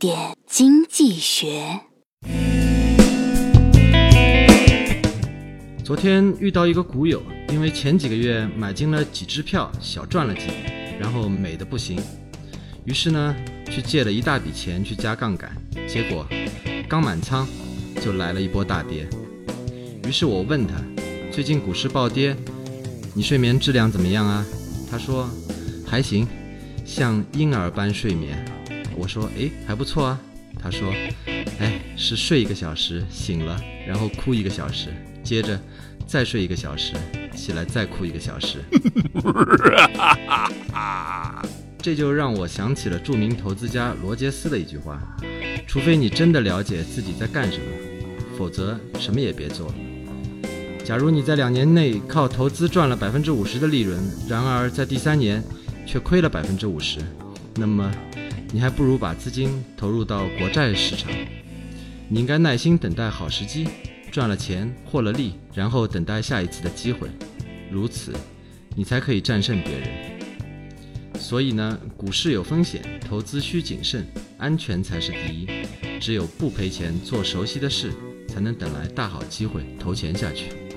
点经济学。昨天遇到一个股友，因为前几个月买进了几支票，小赚了几笔，然后美的不行，于是呢，去借了一大笔钱去加杠杆，结果刚满仓就来了一波大跌。于是我问他，最近股市暴跌，你睡眠质量怎么样啊？他说还行，像婴儿般睡眠。我说诶，还不错啊。他说，哎，是睡一个小时醒了，然后哭一个小时，接着再睡一个小时，起来再哭一个小时。这就让我想起了著名投资家罗杰斯的一句话：除非你真的了解自己在干什么，否则什么也别做。假如你在两年内靠投资赚了百分之五十的利润，然而在第三年却亏了百分之五十，那么你还不如把资金投入到国债市场。你应该耐心等待好时机，赚了钱获了利，然后等待下一次的机会，如此你才可以战胜别人。所以呢，股市有风险，投资需谨慎，安全才是第一。只有不赔钱，做熟悉的事，才能等来大好机会，投钱下去。